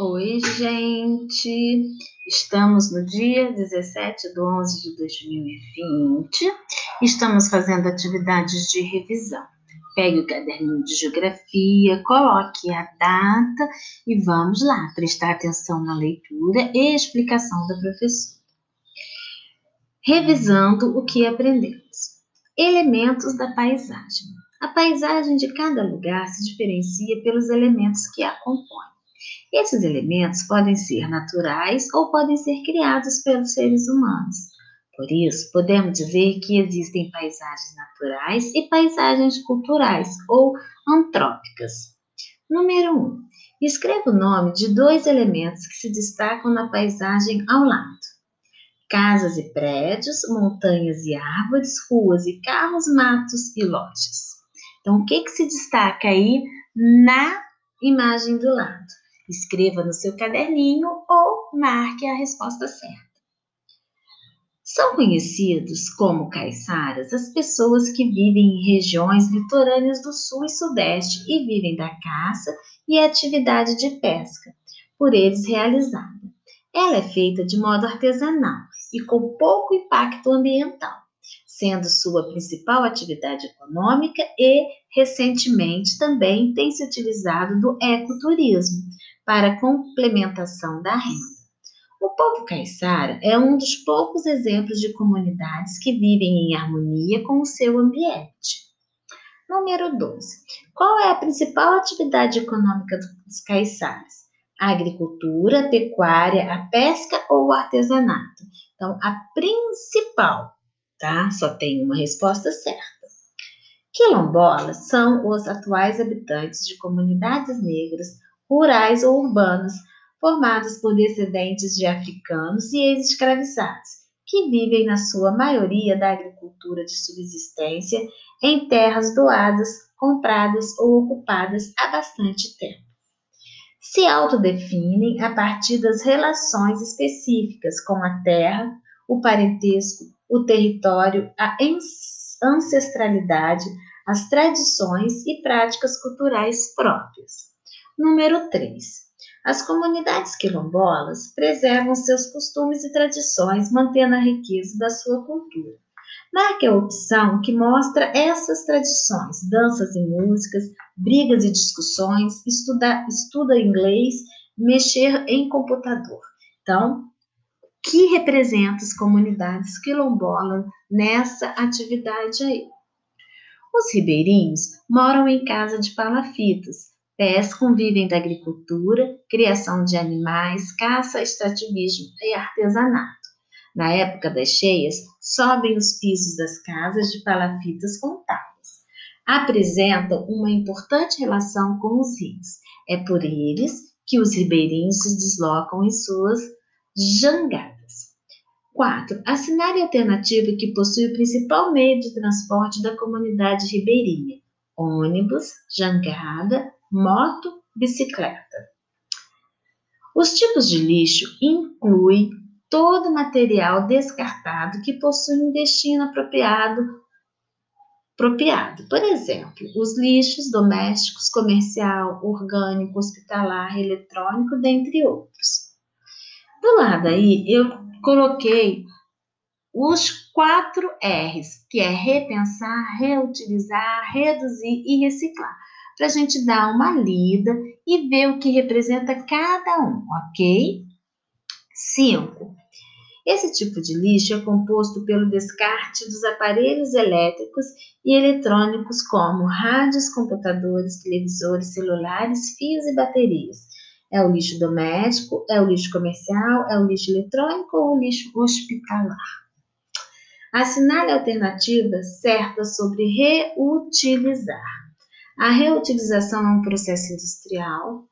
Oi, gente! Estamos no dia 17 de 11 de 2020. Estamos fazendo atividades de revisão. Pegue o caderninho de geografia, coloque a data e vamos lá prestar atenção na leitura e explicação da professora. Revisando o que aprendemos. Elementos da paisagem. A paisagem de cada lugar se diferencia pelos elementos que a compõem. Esses elementos podem ser naturais ou podem ser criados pelos seres humanos. Por isso, podemos dizer que existem paisagens naturais e paisagens culturais ou antrópicas. Número 1. Um, escreva o nome de dois elementos que se destacam na paisagem ao lado: casas e prédios, montanhas e árvores, ruas e carros, matos e lojas. Então, o que, que se destaca aí na imagem do lado? Escreva no seu caderninho ou marque a resposta certa. São conhecidos como caiçaras as pessoas que vivem em regiões litorâneas do sul e sudeste e vivem da caça e atividade de pesca, por eles realizada. Ela é feita de modo artesanal e com pouco impacto ambiental, sendo sua principal atividade econômica e, recentemente, também tem se utilizado do ecoturismo, para complementação da renda. O povo caiçara é um dos poucos exemplos de comunidades que vivem em harmonia com o seu ambiente. Número 12. Qual é a principal atividade econômica dos caiçaras? A agricultura, a pecuária, a pesca ou o artesanato? Então, a principal, tá? Só tem uma resposta certa. Quilombolas são os atuais habitantes de comunidades negras rurais ou urbanos, formados por descendentes de africanos e ex-escravizados, que vivem na sua maioria da agricultura de subsistência em terras doadas, compradas ou ocupadas há bastante tempo. Se autodefinem a partir das relações específicas com a terra, o parentesco, o território, a ancestralidade, as tradições e práticas culturais próprias. Número 3. As comunidades quilombolas preservam seus costumes e tradições, mantendo a riqueza da sua cultura. Marque a opção que mostra essas tradições, danças e músicas, brigas e discussões, estuda, estuda inglês, mexer em computador. Então, que representa as comunidades quilombolas nessa atividade aí? Os ribeirinhos moram em casa de palafitas, pescam, vivem da agricultura, criação de animais, caça, extrativismo e artesanato. Na época das cheias, sobem os pisos das casas de palafitas com tábuas. Apresentam uma importante relação com os rios. É por eles que os ribeirinhos se deslocam em suas jangadas. 4. Assinale a alternativa que possui o principal meio de transporte da comunidade ribeirinha: ônibus, jangada, moto, bicicleta. Os tipos de lixo incluem todo material descartado que possui um destino apropriado, apropriado. Por exemplo, os lixos domésticos, comercial, orgânico, hospitalar, eletrônico, dentre outros. Do lado aí, eu coloquei os quatro R's, que é repensar, reutilizar, reduzir e reciclar para a gente dar uma lida e ver o que representa cada um, ok? 5. Esse tipo de lixo é composto pelo descarte dos aparelhos elétricos e eletrônicos como rádios, computadores, televisores, celulares, fios e baterias. É o lixo doméstico, é o lixo comercial, é o lixo eletrônico ou o lixo hospitalar. Assinale alternativas certas sobre reutilizar. A reutilização é um processo industrial,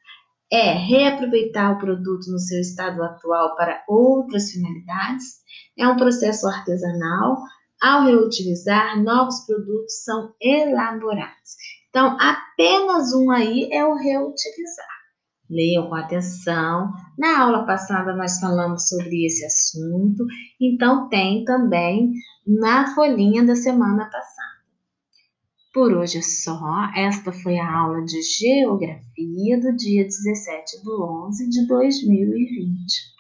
é reaproveitar o produto no seu estado atual para outras finalidades, é um processo artesanal. Ao reutilizar, novos produtos são elaborados. Então, apenas um aí é o reutilizar. Leiam com atenção. Na aula passada nós falamos sobre esse assunto, então tem também na folhinha da semana passada. Por hoje é só. Esta foi a aula de Geografia do dia 17 de 11 de 2020.